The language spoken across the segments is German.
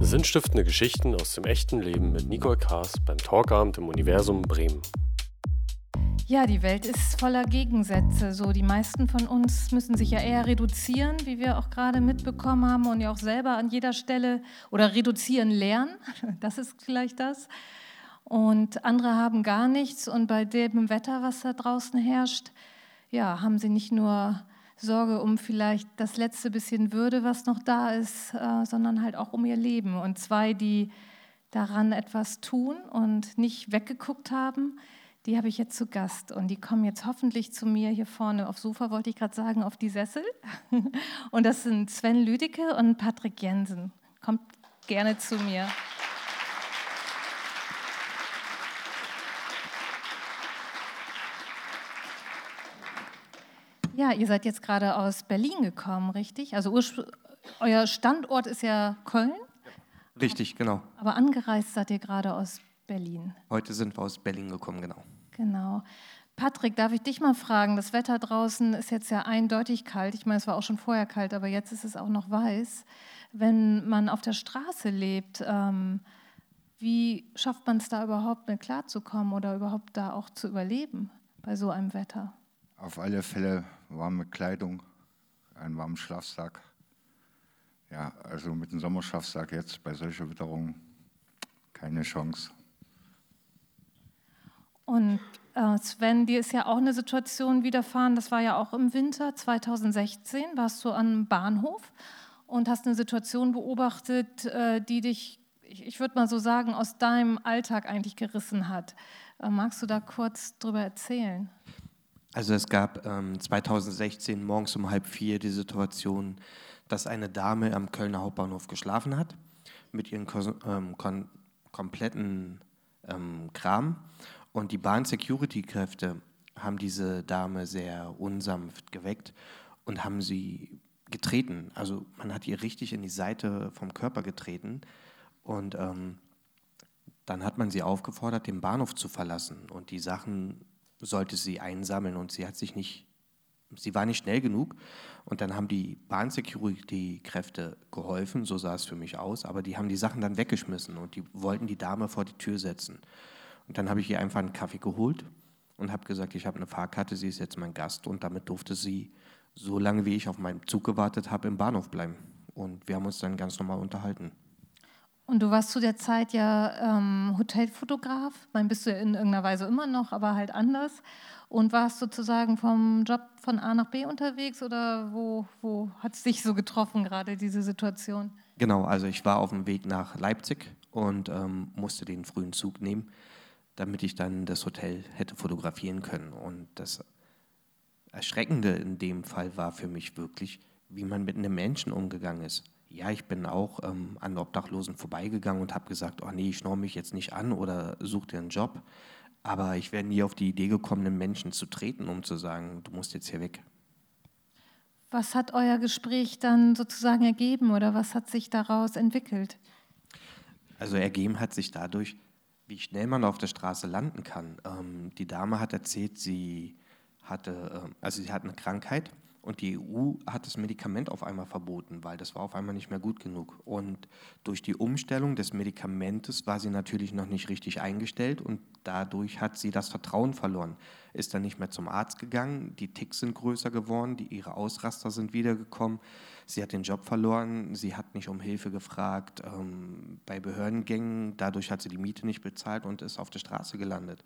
Sinnstiftende Geschichten aus dem echten Leben mit Nicole Kaas beim Talkabend im Universum Bremen. Ja, die Welt ist voller Gegensätze. So, die meisten von uns müssen sich ja eher reduzieren, wie wir auch gerade mitbekommen haben und ja auch selber an jeder Stelle oder reduzieren lernen. Das ist vielleicht das. Und andere haben gar nichts und bei dem Wetter, was da draußen herrscht, ja, haben sie nicht nur Sorge um vielleicht das letzte bisschen Würde, was noch da ist, äh, sondern halt auch um ihr Leben. Und zwei, die daran etwas tun und nicht weggeguckt haben, die habe ich jetzt zu Gast und die kommen jetzt hoffentlich zu mir hier vorne aufs Sofa, wollte ich gerade sagen, auf die Sessel. Und das sind Sven Lüdecke und Patrick Jensen. Kommt gerne zu mir. Ja, ihr seid jetzt gerade aus Berlin gekommen, richtig? Also euer Standort ist ja Köln. Richtig, genau. Aber angereist seid ihr gerade aus Berlin. Heute sind wir aus Berlin gekommen, genau. Genau. Patrick, darf ich dich mal fragen? Das Wetter draußen ist jetzt ja eindeutig kalt. Ich meine, es war auch schon vorher kalt, aber jetzt ist es auch noch weiß. Wenn man auf der Straße lebt, ähm, wie schafft man es da überhaupt mit klarzukommen oder überhaupt da auch zu überleben bei so einem Wetter? Auf alle Fälle warme Kleidung, einen warmen Schlafsack. Ja, also mit dem Sommerschlafsack jetzt bei solcher Witterung keine Chance. Und äh, Sven, dir ist ja auch eine Situation widerfahren, das war ja auch im Winter 2016, warst du am Bahnhof und hast eine Situation beobachtet, äh, die dich, ich, würde mal so sagen, aus deinem Alltag eigentlich gerissen hat. Äh, magst du da kurz drüber erzählen? Also es gab ähm, 2016 morgens um halb vier die Situation, dass eine Dame am Kölner Hauptbahnhof geschlafen hat mit ihren ähm, kompletten ähm, Kram und die Bahn-Security-Kräfte haben diese Dame sehr unsanft geweckt und haben sie getreten. Also man hat ihr richtig in die Seite vom Körper getreten und ähm, dann hat man sie aufgefordert, den Bahnhof zu verlassen und die Sachen sollte sie einsammeln und sie hat sich nicht, sie war nicht schnell genug und dann haben die Bahn-Security-Kräfte geholfen, so sah es für mich aus, aber die haben die Sachen dann weggeschmissen und die wollten die Dame vor die Tür setzen. Und dann habe ich ihr einfach einen Kaffee geholt und habe gesagt, ich habe eine Fahrkarte, sie ist jetzt mein Gast und damit durfte sie so lange, wie ich auf meinen Zug gewartet habe, im Bahnhof bleiben. Und wir haben uns dann ganz normal unterhalten. Und du warst zu der Zeit ja ähm, Hotelfotograf. Ich bist du in irgendeiner Weise immer noch, aber halt anders. Und warst sozusagen vom Job von A nach B unterwegs oder wo, wo hat es dich so getroffen, gerade diese Situation? Genau, also ich war auf dem Weg nach Leipzig und ähm, musste den frühen Zug nehmen damit ich dann das Hotel hätte fotografieren können. Und das Erschreckende in dem Fall war für mich wirklich, wie man mit einem Menschen umgegangen ist. Ja, ich bin auch ähm, an Obdachlosen vorbeigegangen und habe gesagt, oh nee, ich schnorre mich jetzt nicht an oder suche dir einen Job. Aber ich wäre nie auf die Idee gekommen, einen Menschen zu treten, um zu sagen, du musst jetzt hier weg. Was hat euer Gespräch dann sozusagen ergeben oder was hat sich daraus entwickelt? Also ergeben hat sich dadurch, wie schnell man auf der Straße landen kann. Ähm, die Dame hat erzählt, sie hatte, äh, also sie hat eine Krankheit und die EU hat das Medikament auf einmal verboten, weil das war auf einmal nicht mehr gut genug. Und durch die Umstellung des Medikamentes war sie natürlich noch nicht richtig eingestellt und dadurch hat sie das Vertrauen verloren. Ist dann nicht mehr zum Arzt gegangen, die Ticks sind größer geworden, die, ihre Ausraster sind wiedergekommen. Sie hat den Job verloren, sie hat nicht um Hilfe gefragt ähm, bei Behördengängen, dadurch hat sie die Miete nicht bezahlt und ist auf der Straße gelandet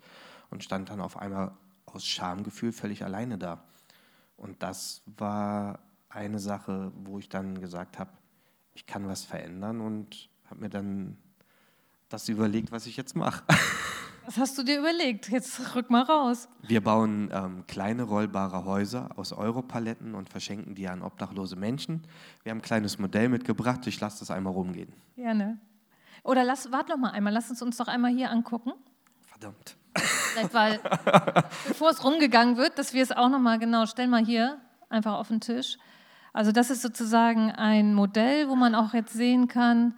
und stand dann auf einmal aus Schamgefühl völlig alleine da. Und das war eine Sache, wo ich dann gesagt habe, ich kann was verändern und habe mir dann das überlegt, was ich jetzt mache. Was hast du dir überlegt? Jetzt rück mal raus. Wir bauen ähm, kleine rollbare Häuser aus Europaletten und verschenken die an obdachlose Menschen. Wir haben ein kleines Modell mitgebracht. Ich lasse das einmal rumgehen. Gerne. Oder lass, warte noch mal einmal. Lass uns uns doch einmal hier angucken. Verdammt. Vielleicht, weil, bevor es rumgegangen wird, dass wir es auch nochmal genau, stellen mal hier einfach auf den Tisch. Also das ist sozusagen ein Modell, wo man auch jetzt sehen kann,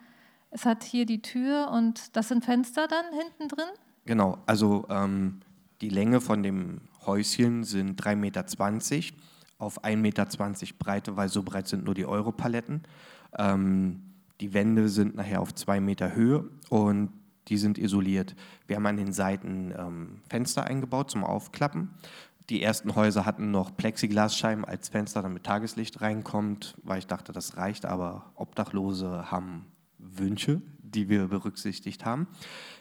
es hat hier die Tür und das sind Fenster dann hinten drin? Genau, also ähm, die Länge von dem Häuschen sind 3,20 Meter auf 1,20 Meter Breite, weil so breit sind nur die Europaletten. Ähm, Die Wände sind nachher auf zwei Meter Höhe und die sind isoliert. Wir haben an den Seiten ähm, Fenster eingebaut zum Aufklappen. Die ersten Häuser hatten noch Plexiglasscheiben als Fenster, damit Tageslicht reinkommt, weil ich dachte, das reicht, aber Obdachlose haben Wünsche, die wir berücksichtigt haben.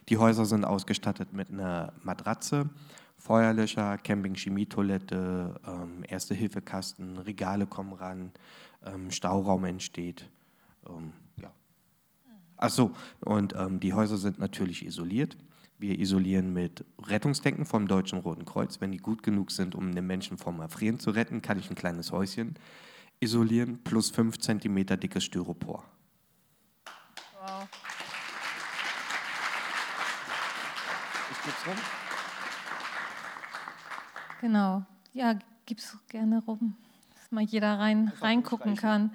Die Häuser sind ausgestattet mit einer Matratze, Feuerlöscher, Camping-Chemietoilette, ähm, Erste-Hilfe-Kasten, Regale kommen ran, ähm, Stauraum entsteht. Ähm, ja. Achso, und ähm, die Häuser sind natürlich isoliert. Wir isolieren mit Rettungsdenken vom Deutschen Roten Kreuz. Wenn die gut genug sind, um den Menschen vom Erfrieren zu retten, kann ich ein kleines Häuschen isolieren, plus 5 cm dickes Styropor. Wow. Ich geb's rum. Genau. Ja, gib's gerne rum, dass mal jeder rein, reingucken kann.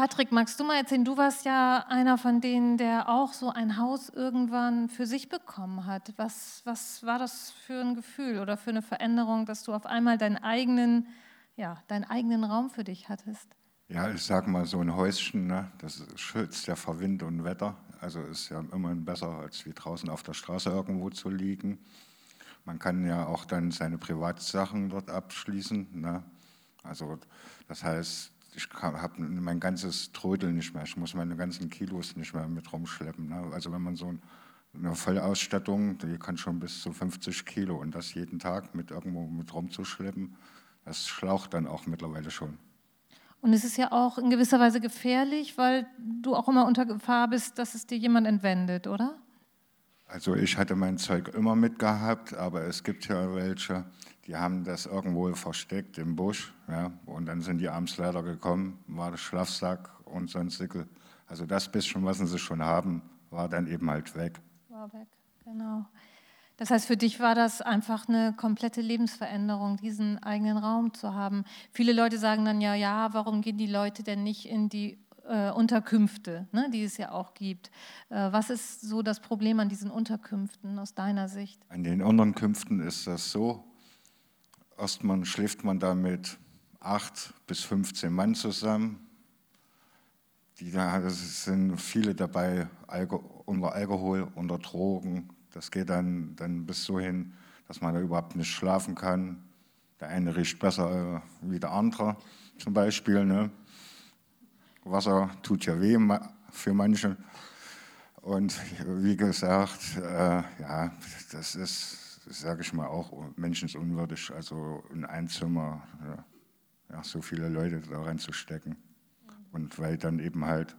Patrick, magst du mal erzählen, du warst ja einer von denen, der auch so ein Haus irgendwann für sich bekommen hat. Was, was war das für ein Gefühl oder für eine Veränderung, dass du auf einmal deinen eigenen, ja, deinen eigenen Raum für dich hattest? Ja, ich sag mal, so ein Häuschen, ne, das schützt ja vor Wind und Wetter. Also ist ja immerhin besser, als wie draußen auf der Straße irgendwo zu liegen. Man kann ja auch dann seine Privatsachen dort abschließen. Ne? Also das heißt, ich habe mein ganzes Trödel nicht mehr. Ich muss meine ganzen Kilos nicht mehr mit rumschleppen. Ne? Also wenn man so eine Vollausstattung, die kann schon bis zu 50 Kilo und das jeden Tag mit irgendwo mit rumzuschleppen, das schlaucht dann auch mittlerweile schon. Und es ist ja auch in gewisser Weise gefährlich, weil du auch immer unter Gefahr bist, dass es dir jemand entwendet, oder? Also ich hatte mein Zeug immer mitgehabt, aber es gibt ja welche, die haben das irgendwo versteckt im Busch. Ja, und dann sind die abends leider gekommen, war der Schlafsack und sonstige. Also das bisschen, was sie schon haben, war dann eben halt weg. War weg, genau. Das heißt, für dich war das einfach eine komplette Lebensveränderung, diesen eigenen Raum zu haben. Viele Leute sagen dann ja, ja, warum gehen die Leute denn nicht in die äh, Unterkünfte, ne, die es ja auch gibt? Äh, was ist so das Problem an diesen Unterkünften aus deiner Sicht? An den Unterkünften ist das so, Erstmal schläft man da mit acht bis 15 Mann zusammen. Die, es sind viele dabei unter Alkohol, unter Drogen. Das geht dann, dann bis so hin, dass man da überhaupt nicht schlafen kann. Der eine riecht besser wie der andere zum Beispiel. Ne? Wasser tut ja weh für manche. Und wie gesagt, äh, ja, das ist sage ich mal, auch menschenunwürdig, also in ein Zimmer ja, ja, so viele Leute da reinzustecken. Und weil dann eben halt,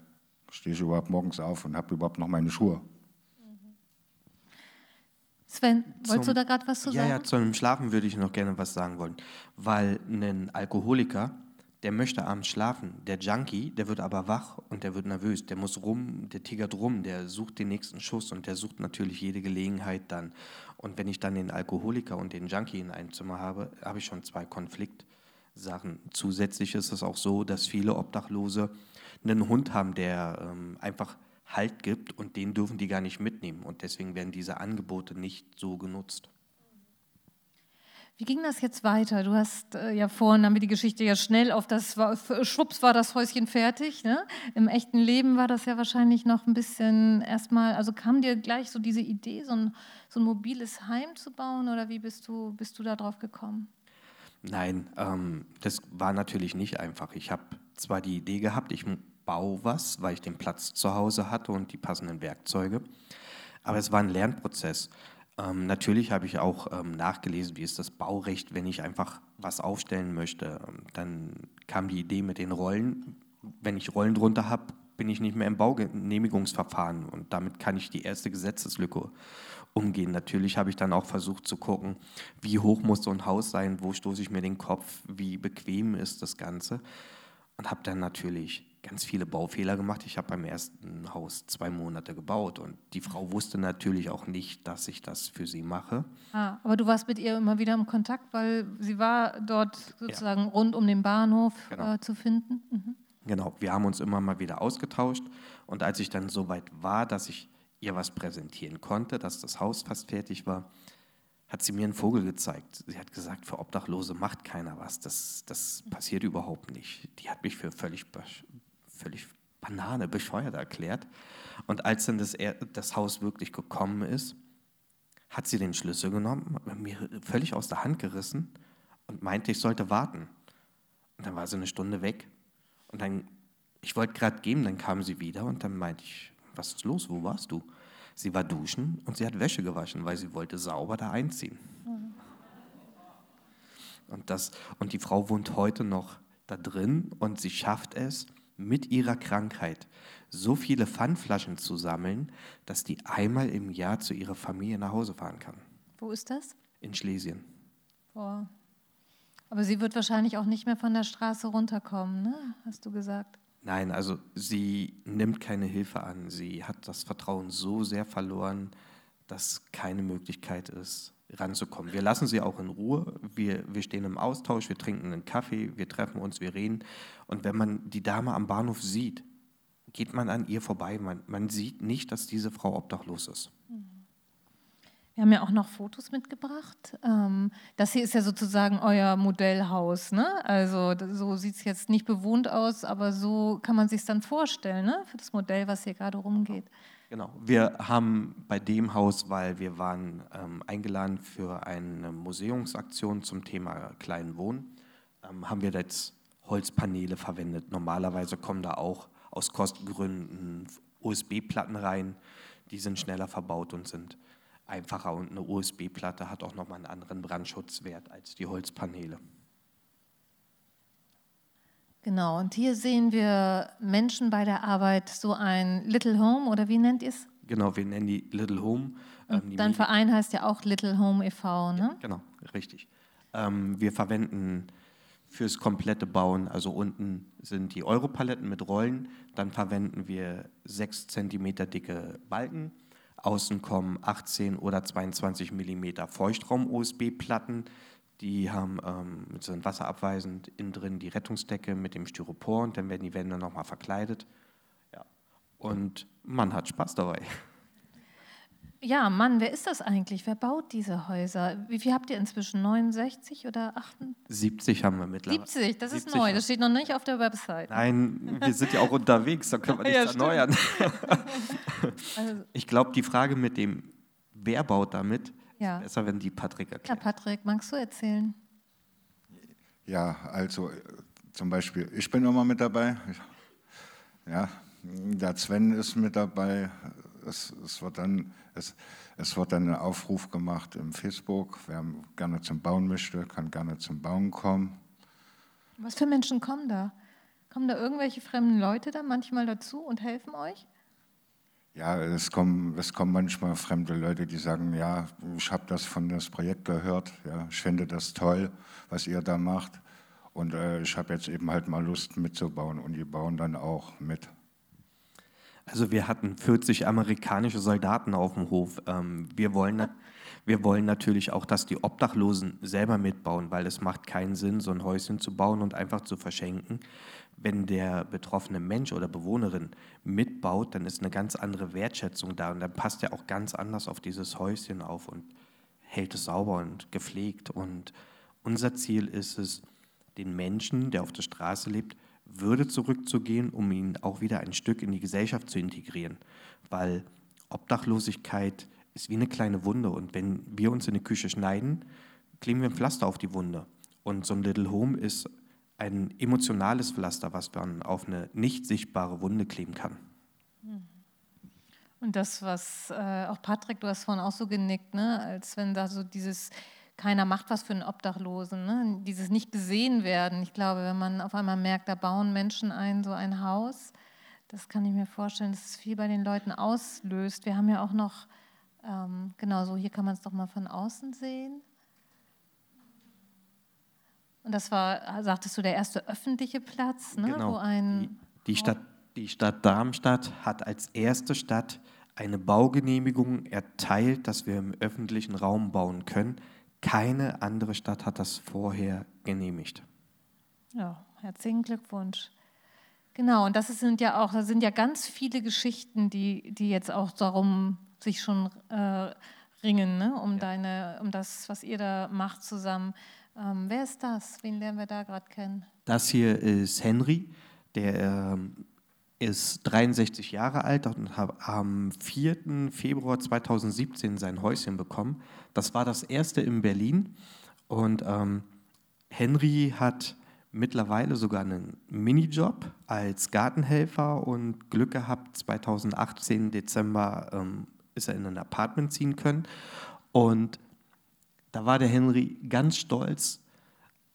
stehe ich überhaupt morgens auf und habe überhaupt noch meine Schuhe. Sven, wolltest zum, du da gerade was zu ja, sagen? Ja, zu einem Schlafen würde ich noch gerne was sagen wollen. Weil ein Alkoholiker der möchte abends schlafen. Der Junkie, der wird aber wach und der wird nervös. Der muss rum, der tigert rum, der sucht den nächsten Schuss und der sucht natürlich jede Gelegenheit dann. Und wenn ich dann den Alkoholiker und den Junkie in einem Zimmer habe, habe ich schon zwei Konfliktsachen. Zusätzlich ist es auch so, dass viele Obdachlose einen Hund haben, der ähm, einfach Halt gibt und den dürfen die gar nicht mitnehmen. Und deswegen werden diese Angebote nicht so genutzt. Wie ging das jetzt weiter? Du hast äh, ja vorhin, wir die Geschichte ja schnell auf das, war, schwupps war das Häuschen fertig. Ne? Im echten Leben war das ja wahrscheinlich noch ein bisschen erstmal, also kam dir gleich so diese Idee, so ein, so ein mobiles Heim zu bauen oder wie bist du, bist du da drauf gekommen? Nein, ähm, das war natürlich nicht einfach. Ich habe zwar die Idee gehabt, ich baue was, weil ich den Platz zu Hause hatte und die passenden Werkzeuge, aber es war ein Lernprozess. Ähm, natürlich habe ich auch ähm, nachgelesen, wie ist das Baurecht, wenn ich einfach was aufstellen möchte. Ähm, dann kam die Idee mit den Rollen. Wenn ich Rollen drunter habe, bin ich nicht mehr im Baugenehmigungsverfahren und damit kann ich die erste Gesetzeslücke umgehen. Natürlich habe ich dann auch versucht zu gucken, wie hoch muss so ein Haus sein, wo stoße ich mir den Kopf, wie bequem ist das Ganze und habe dann natürlich ganz viele Baufehler gemacht. Ich habe beim ersten Haus zwei Monate gebaut und die Frau wusste natürlich auch nicht, dass ich das für sie mache. Ah, aber du warst mit ihr immer wieder im Kontakt, weil sie war dort sozusagen ja. rund um den Bahnhof genau. äh, zu finden. Mhm. Genau, wir haben uns immer mal wieder ausgetauscht und als ich dann so weit war, dass ich ihr was präsentieren konnte, dass das Haus fast fertig war, hat sie mir einen Vogel gezeigt. Sie hat gesagt, für Obdachlose macht keiner was. Das, das passiert überhaupt nicht. Die hat mich für völlig völlig Banane, bescheuert erklärt. Und als dann das, das Haus wirklich gekommen ist, hat sie den Schlüssel genommen, mir völlig aus der Hand gerissen und meinte, ich sollte warten. Und dann war sie eine Stunde weg. Und dann, ich wollte gerade gehen, dann kam sie wieder und dann meinte ich, was ist los, wo warst du? Sie war duschen und sie hat Wäsche gewaschen, weil sie wollte sauber da einziehen. Mhm. Und, das, und die Frau wohnt heute noch da drin und sie schafft es, mit ihrer Krankheit so viele Pfandflaschen zu sammeln, dass die einmal im Jahr zu ihrer Familie nach Hause fahren kann. Wo ist das? In Schlesien. Boah. Aber sie wird wahrscheinlich auch nicht mehr von der Straße runterkommen, ne? hast du gesagt. Nein, also sie nimmt keine Hilfe an. Sie hat das Vertrauen so sehr verloren, dass keine Möglichkeit ist, ranzukommen. Wir lassen sie auch in Ruhe. Wir, wir stehen im Austausch, wir trinken einen Kaffee, wir treffen uns, wir reden. Und wenn man die Dame am Bahnhof sieht, geht man an ihr vorbei. Man, man sieht nicht, dass diese Frau obdachlos ist. Wir haben ja auch noch Fotos mitgebracht. Ähm, das hier ist ja sozusagen euer Modellhaus. Ne? Also so sieht es jetzt nicht bewohnt aus, aber so kann man sich dann vorstellen, ne? für das Modell, was hier gerade rumgeht. Genau. Wir haben bei dem Haus, weil wir waren ähm, eingeladen für eine Museumsaktion zum Thema kleinen Wohnen, ähm, haben wir jetzt Holzpaneele verwendet. Normalerweise kommen da auch aus Kostengründen USB-Platten rein. Die sind schneller verbaut und sind einfacher und eine USB-Platte hat auch nochmal einen anderen Brandschutzwert als die Holzpaneele. Genau, und hier sehen wir Menschen bei der Arbeit, so ein Little Home oder wie nennt ihr es? Genau, wir nennen die Little Home. Ähm, dein Verein heißt ja auch Little Home e.V., ne? Ja, genau, richtig. Ähm, wir verwenden fürs komplette Bauen, also unten sind die Europaletten mit Rollen, dann verwenden wir 6 cm dicke Balken Außen kommen 18 oder 22 mm Feuchtraum-USB-Platten. Die haben ähm, sind wasserabweisend innen drin die Rettungsdecke mit dem Styropor und dann werden die Wände nochmal verkleidet. Ja. Und man hat Spaß dabei. Ja, Mann, wer ist das eigentlich? Wer baut diese Häuser? Wie viel habt ihr inzwischen? 69 oder 78? 70 haben wir mittlerweile. 70, das ist neu, das steht noch nicht auf der Website. Nein, wir sind ja auch unterwegs, da können wir nichts ja, erneuern. also, ich glaube, die Frage mit dem, wer baut damit, ja. ist besser, wenn die Patrick erklärt. Ja, Patrick, magst du erzählen? Ja, also zum Beispiel, ich bin immer mit dabei. Ja, der Sven ist mit dabei. Es, es wird dann es, es wird dann ein Aufruf gemacht im Facebook, wer gerne zum Bauen möchte, kann gerne zum Bauen kommen. Was für Menschen kommen da? Kommen da irgendwelche fremden Leute da manchmal dazu und helfen euch? Ja, es kommen, es kommen manchmal fremde Leute, die sagen, ja, ich habe das von das Projekt gehört, ja, ich finde das toll, was ihr da macht und äh, ich habe jetzt eben halt mal Lust mitzubauen und die bauen dann auch mit. Also wir hatten 40 amerikanische Soldaten auf dem Hof. Ähm, wir wollen, wir wollen natürlich auch, dass die Obdachlosen selber mitbauen, weil es macht keinen Sinn, so ein Häuschen zu bauen und einfach zu verschenken. Wenn der betroffene Mensch oder Bewohnerin mitbaut, dann ist eine ganz andere Wertschätzung da und dann passt er auch ganz anders auf dieses Häuschen auf und hält es sauber und gepflegt. Und unser Ziel ist es, den Menschen, der auf der Straße lebt, würde zurückzugehen, um ihn auch wieder ein Stück in die Gesellschaft zu integrieren. Weil Obdachlosigkeit ist wie eine kleine Wunde und wenn wir uns in die Küche schneiden, kleben wir ein Pflaster auf die Wunde. Und so ein Little Home ist ein emotionales Pflaster, was man auf eine nicht sichtbare Wunde kleben kann. Und das, was äh, auch Patrick, du hast vorhin auch so genickt, ne? als wenn da so dieses keiner macht was für einen Obdachlosen. Ne? Dieses nicht gesehen werden. Ich glaube, wenn man auf einmal merkt, da bauen Menschen ein, so ein Haus, das kann ich mir vorstellen, dass es viel bei den Leuten auslöst. Wir haben ja auch noch, ähm, genau so, hier kann man es doch mal von außen sehen. Und das war, sagtest du, der erste öffentliche Platz, ne? Genau. Wo ein die, die, Stadt, die Stadt Darmstadt hat als erste Stadt eine Baugenehmigung erteilt, dass wir im öffentlichen Raum bauen können. Keine andere Stadt hat das vorher genehmigt. Ja, herzlichen Glückwunsch. Genau, und das sind ja auch, da sind ja ganz viele Geschichten, die, die jetzt auch darum sich schon äh, ringen, ne? um, ja. deine, um das, was ihr da macht zusammen. Ähm, wer ist das? Wen lernen wir da gerade kennen? Das hier ist Henry, der ähm, ist 63 Jahre alt und hat am 4. Februar 2017 sein Häuschen bekommen. Das war das erste in Berlin. Und ähm, Henry hat mittlerweile sogar einen Minijob als Gartenhelfer und Glück gehabt, 2018 Dezember ähm, ist er in ein Apartment ziehen können. Und da war der Henry ganz stolz,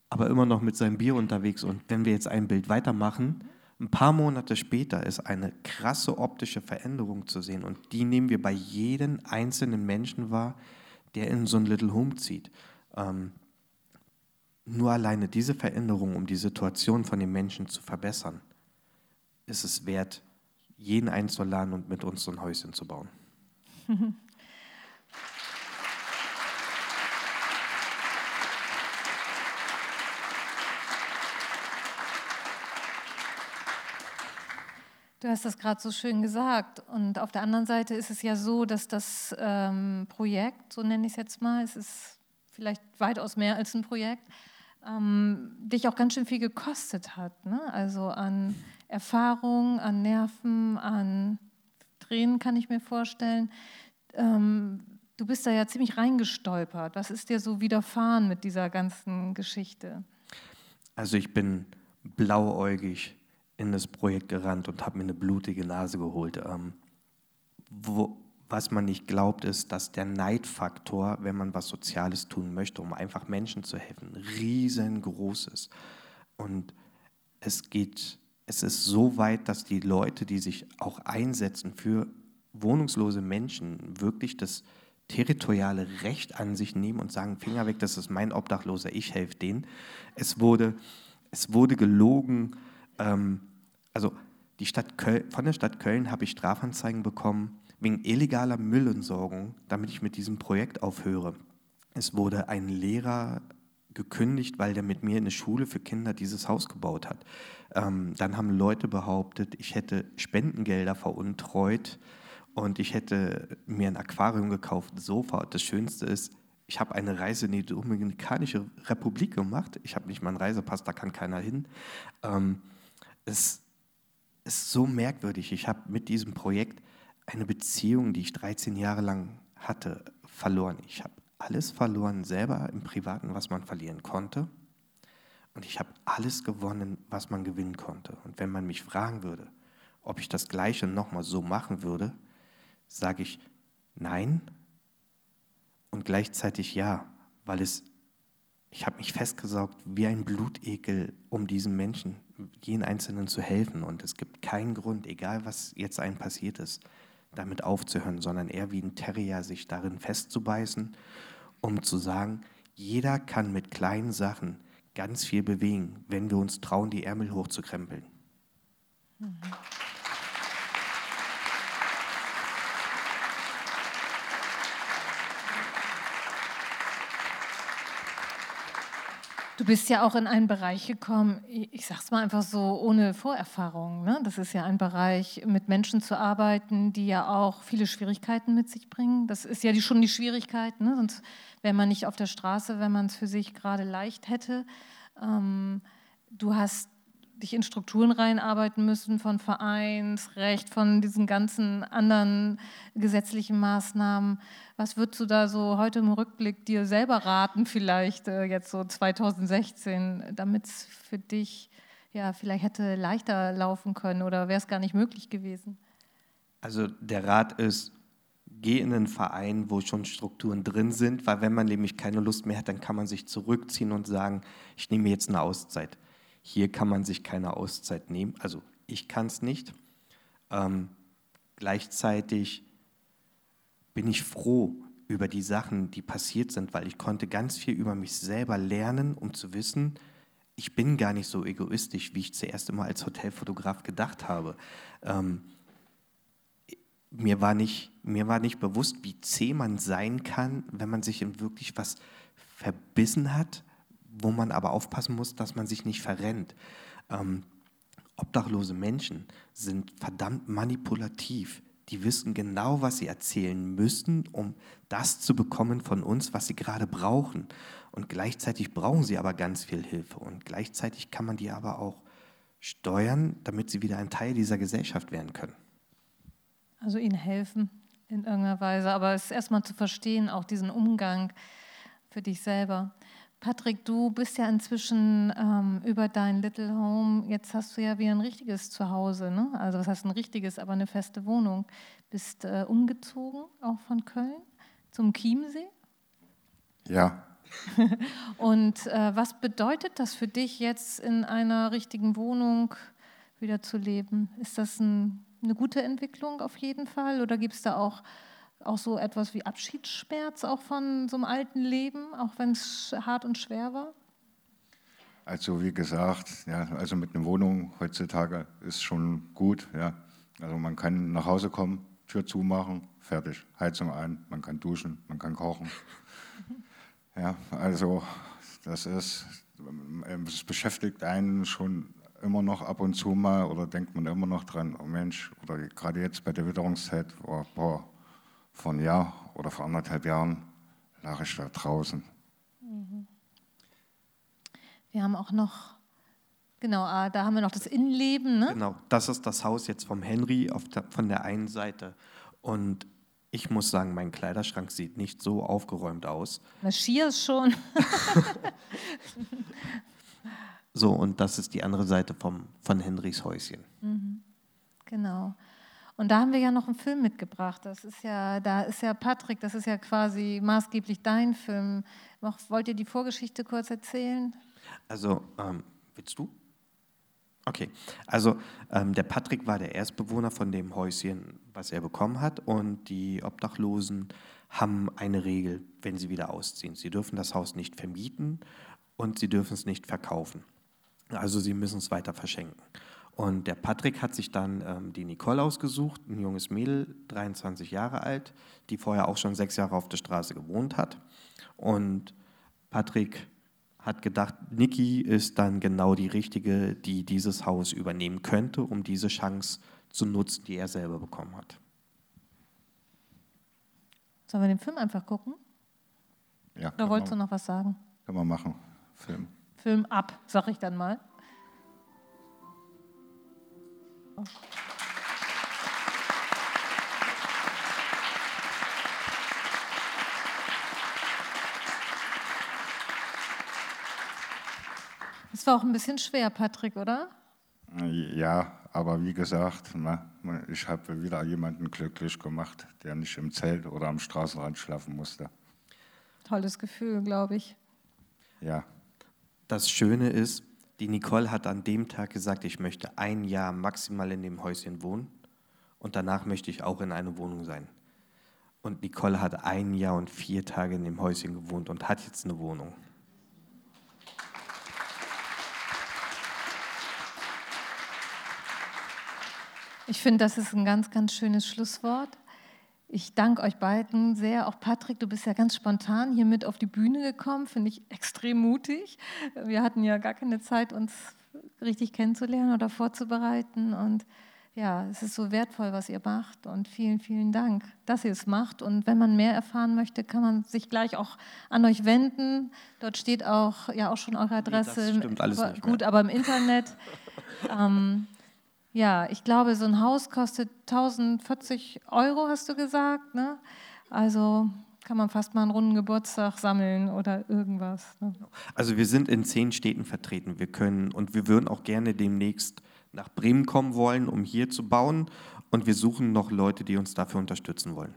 aber immer noch mit seinem Bier unterwegs. Und wenn wir jetzt ein Bild weitermachen, ein paar Monate später ist eine krasse optische Veränderung zu sehen und die nehmen wir bei jedem einzelnen Menschen wahr, der in so ein Little Home zieht. Ähm, nur alleine diese Veränderung, um die Situation von den Menschen zu verbessern, ist es wert, jeden einzuladen und mit uns so ein Häuschen zu bauen. Du hast das gerade so schön gesagt. Und auf der anderen Seite ist es ja so, dass das ähm, Projekt, so nenne ich es jetzt mal, es ist vielleicht weitaus mehr als ein Projekt, ähm, dich auch ganz schön viel gekostet hat. Ne? Also an Erfahrung, an Nerven, an Tränen kann ich mir vorstellen. Ähm, du bist da ja ziemlich reingestolpert. Was ist dir so widerfahren mit dieser ganzen Geschichte? Also ich bin blauäugig in das Projekt gerannt und habe mir eine blutige Nase geholt. Ähm, wo, was man nicht glaubt, ist, dass der Neidfaktor, wenn man was Soziales tun möchte, um einfach Menschen zu helfen, riesengroß ist. Und es geht, es ist so weit, dass die Leute, die sich auch einsetzen für wohnungslose Menschen, wirklich das territoriale Recht an sich nehmen und sagen, Finger weg, das ist mein Obdachloser, ich helfe denen. Es wurde, es wurde gelogen, ähm, also die Stadt Köln, von der Stadt Köln habe ich Strafanzeigen bekommen wegen illegaler Müllentsorgung, damit ich mit diesem Projekt aufhöre. Es wurde ein Lehrer gekündigt, weil der mit mir in eine Schule für Kinder dieses Haus gebaut hat. Ähm, dann haben Leute behauptet, ich hätte Spendengelder veruntreut und ich hätte mir ein Aquarium gekauft, ein Sofa. Das Schönste ist, ich habe eine Reise in die Dominikanische Republik gemacht. Ich habe nicht mal einen Reisepass, da kann keiner hin. Ähm, es ist so merkwürdig. Ich habe mit diesem Projekt eine Beziehung, die ich 13 Jahre lang hatte, verloren. Ich habe alles verloren, selber im Privaten, was man verlieren konnte. Und ich habe alles gewonnen, was man gewinnen konnte. Und wenn man mich fragen würde, ob ich das Gleiche nochmal so machen würde, sage ich nein und gleichzeitig ja, weil es ich habe mich festgesaugt wie ein Blutekel, um diesen Menschen, jeden Einzelnen zu helfen. Und es gibt keinen Grund, egal was jetzt einem passiert ist, damit aufzuhören, sondern eher wie ein Terrier sich darin festzubeißen, um zu sagen, jeder kann mit kleinen Sachen ganz viel bewegen, wenn wir uns trauen, die Ärmel hochzukrempeln. Mhm. Du bist ja auch in einen Bereich gekommen, ich sag's mal einfach so, ohne Vorerfahrung. Ne? Das ist ja ein Bereich, mit Menschen zu arbeiten, die ja auch viele Schwierigkeiten mit sich bringen. Das ist ja die, schon die Schwierigkeit, ne? sonst wäre man nicht auf der Straße, wenn man es für sich gerade leicht hätte. Ähm, du hast dich in Strukturen reinarbeiten müssen von Vereinsrecht, von diesen ganzen anderen gesetzlichen Maßnahmen. Was würdest du da so heute im Rückblick dir selber raten, vielleicht äh, jetzt so 2016, damit es für dich ja vielleicht hätte leichter laufen können oder wäre es gar nicht möglich gewesen? Also der Rat ist, geh in einen Verein, wo schon Strukturen drin sind, weil wenn man nämlich keine Lust mehr hat, dann kann man sich zurückziehen und sagen, ich nehme jetzt eine Auszeit. Hier kann man sich keine Auszeit nehmen. Also ich kann es nicht. Ähm, gleichzeitig bin ich froh über die Sachen, die passiert sind, weil ich konnte ganz viel über mich selber lernen, um zu wissen, ich bin gar nicht so egoistisch, wie ich zuerst immer als Hotelfotograf gedacht habe. Ähm, mir, war nicht, mir war nicht bewusst, wie zäh man sein kann, wenn man sich in wirklich was verbissen hat wo man aber aufpassen muss, dass man sich nicht verrennt. Ähm, obdachlose Menschen sind verdammt manipulativ. Die wissen genau, was sie erzählen müssen, um das zu bekommen von uns, was sie gerade brauchen. Und gleichzeitig brauchen sie aber ganz viel Hilfe. Und gleichzeitig kann man die aber auch steuern, damit sie wieder ein Teil dieser Gesellschaft werden können. Also ihnen helfen in irgendeiner Weise, aber es ist erstmal zu verstehen, auch diesen Umgang für dich selber. Patrick, du bist ja inzwischen ähm, über dein Little Home, jetzt hast du ja wie ein richtiges Zuhause, ne? also was heißt ein richtiges, aber eine feste Wohnung. Bist äh, umgezogen, auch von Köln, zum Chiemsee? Ja. Und äh, was bedeutet das für dich jetzt in einer richtigen Wohnung wieder zu leben? Ist das ein, eine gute Entwicklung auf jeden Fall oder gibt es da auch auch so etwas wie Abschiedsschmerz auch von so einem alten Leben, auch wenn es hart und schwer war? Also wie gesagt, ja, also mit einer Wohnung heutzutage ist schon gut. Ja. Also man kann nach Hause kommen, Tür zumachen, fertig, Heizung ein, man kann duschen, man kann kochen. Ja, also das ist, es beschäftigt einen schon immer noch ab und zu mal oder denkt man immer noch dran, oh Mensch, oder gerade jetzt bei der Witterungszeit, oh, boah, vor einem Jahr oder vor anderthalb Jahren lag ich da draußen. Mhm. Wir haben auch noch, genau, ah, da haben wir noch das Innenleben. Ne? Genau, das ist das Haus jetzt vom Henry der, von der einen Seite. Und ich muss sagen, mein Kleiderschrank sieht nicht so aufgeräumt aus. Marschiers schon. so, und das ist die andere Seite vom, von Henrys Häuschen. Mhm. Genau. Und da haben wir ja noch einen Film mitgebracht. Das ist ja, da ist ja Patrick, das ist ja quasi maßgeblich dein Film. Wollt ihr die Vorgeschichte kurz erzählen? Also, ähm, willst du? Okay, also ähm, der Patrick war der Erstbewohner von dem Häuschen, was er bekommen hat. Und die Obdachlosen haben eine Regel, wenn sie wieder ausziehen. Sie dürfen das Haus nicht vermieten und sie dürfen es nicht verkaufen. Also sie müssen es weiter verschenken. Und der Patrick hat sich dann ähm, die Nicole ausgesucht, ein junges Mädel, 23 Jahre alt, die vorher auch schon sechs Jahre auf der Straße gewohnt hat. Und Patrick hat gedacht, Niki ist dann genau die Richtige, die dieses Haus übernehmen könnte, um diese Chance zu nutzen, die er selber bekommen hat. Sollen wir den Film einfach gucken? Ja. Oder wolltest du noch was sagen? Können wir machen. Film. Film ab, sag ich dann mal. Es war auch ein bisschen schwer, Patrick, oder? Ja, aber wie gesagt, ich habe wieder jemanden glücklich gemacht, der nicht im Zelt oder am Straßenrand schlafen musste. Tolles Gefühl, glaube ich. Ja. Das Schöne ist, die Nicole hat an dem Tag gesagt, ich möchte ein Jahr maximal in dem Häuschen wohnen und danach möchte ich auch in einer Wohnung sein. Und Nicole hat ein Jahr und vier Tage in dem Häuschen gewohnt und hat jetzt eine Wohnung. Ich finde, das ist ein ganz, ganz schönes Schlusswort. Ich danke euch beiden sehr. Auch Patrick, du bist ja ganz spontan hier mit auf die Bühne gekommen, finde ich extrem mutig. Wir hatten ja gar keine Zeit, uns richtig kennenzulernen oder vorzubereiten. Und ja, es ist so wertvoll, was ihr macht. Und vielen, vielen Dank, dass ihr es macht. Und wenn man mehr erfahren möchte, kann man sich gleich auch an euch wenden. Dort steht auch ja auch schon eure Adresse. Nee, das stimmt alles aber, nicht mehr. Gut, aber im Internet. ähm, ja, ich glaube, so ein Haus kostet 1040 Euro, hast du gesagt. Ne? Also kann man fast mal einen runden Geburtstag sammeln oder irgendwas. Ne? Also wir sind in zehn Städten vertreten. Wir können und wir würden auch gerne demnächst nach Bremen kommen wollen, um hier zu bauen. Und wir suchen noch Leute, die uns dafür unterstützen wollen.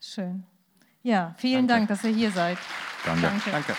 Schön. Ja, vielen Danke. Dank, dass ihr hier seid. Danke. Danke. Danke.